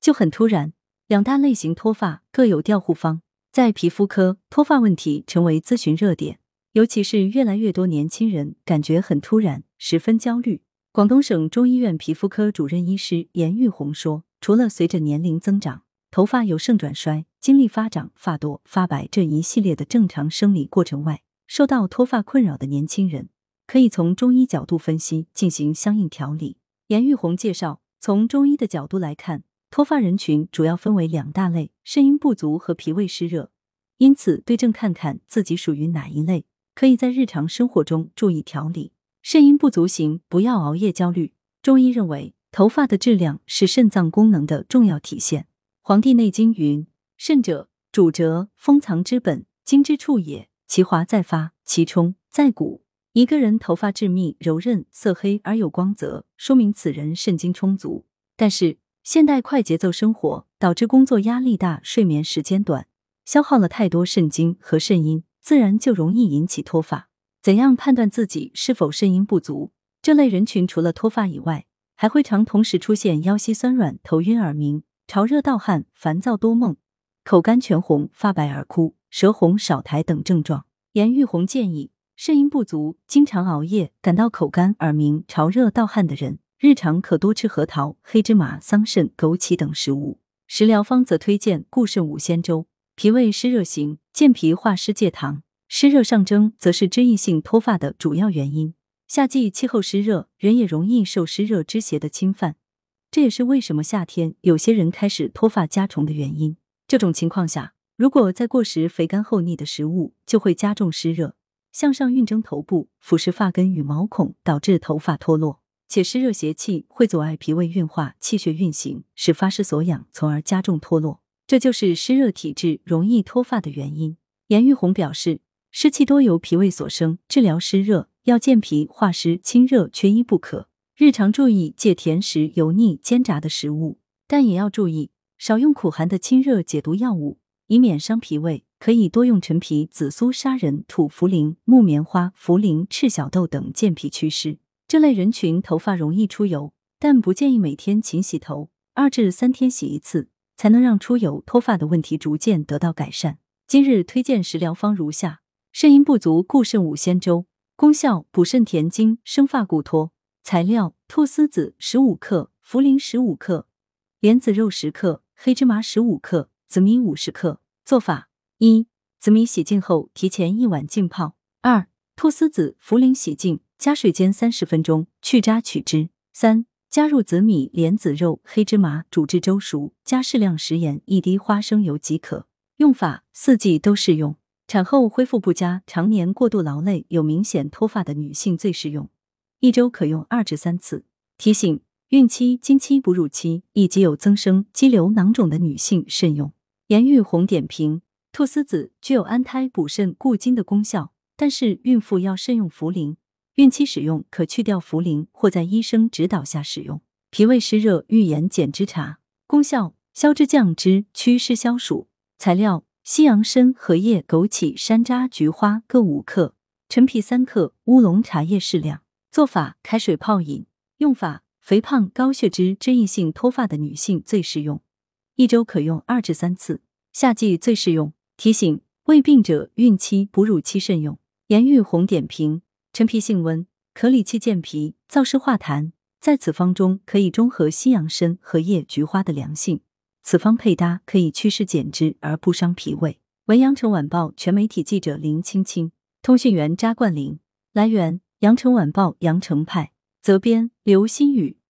就很突然。两大类型脱发各有调护方，在皮肤科，脱发问题成为咨询热点，尤其是越来越多年轻人感觉很突然，十分焦虑。广东省中医院皮肤科主任医师严玉红说，除了随着年龄增长，头发由盛转衰、精力发长、发多、发白这一系列的正常生理过程外，受到脱发困扰的年轻人，可以从中医角度分析，进行相应调理。严玉红介绍，从中医的角度来看。脱发人群主要分为两大类：肾阴不足和脾胃湿热。因此，对症看看自己属于哪一类，可以在日常生活中注意调理。肾阴不足型不要熬夜焦虑。中医认为，头发的质量是肾脏功能的重要体现。《黄帝内经》云：“肾者，主折，封藏之本，精之处也。其华在发，其充在骨。”一个人头发致密、柔韧、色黑而有光泽，说明此人肾精充足。但是，现代快节奏生活导致工作压力大、睡眠时间短，消耗了太多肾精和肾阴，自然就容易引起脱发。怎样判断自己是否肾阴不足？这类人群除了脱发以外，还会常同时出现腰膝酸软、头晕耳鸣、潮热盗汗、烦躁多梦、口干全红、发白而枯、舌红少苔等症状。严玉红建议，肾阴不足、经常熬夜、感到口干耳鸣、潮热盗汗的人。日常可多吃核桃、黑芝麻、桑葚、枸杞等食物。食疗方则推荐固肾五仙粥。脾胃湿热型，健脾化湿戒糖。湿热上蒸，则是脂溢性脱发的主要原因。夏季气候湿热，人也容易受湿热之邪的侵犯，这也是为什么夏天有些人开始脱发加重的原因。这种情况下，如果再过食肥甘厚腻的食物，就会加重湿热，向上运蒸头部，腐蚀发根与毛孔，导致头发脱落。且湿热邪气会阻碍脾胃运化、气血运行，使发湿所养，从而加重脱落。这就是湿热体质容易脱发的原因。严玉红表示，湿气多由脾胃所生，治疗湿热要健脾化湿、清热，缺一不可。日常注意戒甜食、油腻、煎炸的食物，但也要注意少用苦寒的清热解毒药物，以免伤脾胃。可以多用陈皮、紫苏、砂仁、土茯苓、木棉花、茯苓、赤小豆等健脾祛湿。这类人群头发容易出油，但不建议每天勤洗头，二至三天洗一次，才能让出油脱发的问题逐渐得到改善。今日推荐食疗方如下：肾阴不足固肾五仙粥，功效补肾填精，生发固脱。材料：菟丝子十五克，茯苓十五克，莲子肉十克，黑芝麻十五克，紫米五十克。做法：一、紫米洗净后提前一晚浸泡；二、菟丝子、茯苓洗净。加水煎三十分钟，去渣取汁。三、加入紫米、莲子肉、黑芝麻，煮至粥熟，加适量食盐，一滴花生油即可。用法四季都适用。产后恢复不佳、常年过度劳累、有明显脱发的女性最适用，一周可用二至三次。提醒：孕期、经期、哺乳期以及有增生、肌瘤、囊肿的女性慎用。严玉红点评：菟丝子具有安胎、补肾、固精的功效，但是孕妇要慎用茯苓。孕期使用可去掉茯苓，或在医生指导下使用。脾胃湿热预盐减脂茶功效：消脂降脂，祛湿消暑。材料：西洋参、荷叶、枸杞、山楂、菊花各五克，陈皮三克，乌龙茶叶适量。做法：开水泡饮。用法：肥胖、高血脂、脂溢性脱发的女性最适用，一周可用二至三次。夏季最适用。提醒：胃病者孕期、哺乳期慎用。颜玉红点评。陈皮性温，可理气健脾、燥湿化痰，在此方中可以中和西洋参、荷叶、菊花的凉性。此方配搭可以祛湿减脂而不伤脾胃。文阳城晚报全媒体记者林青青，通讯员扎冠林。来源：阳城晚报阳城派，责编：刘新宇。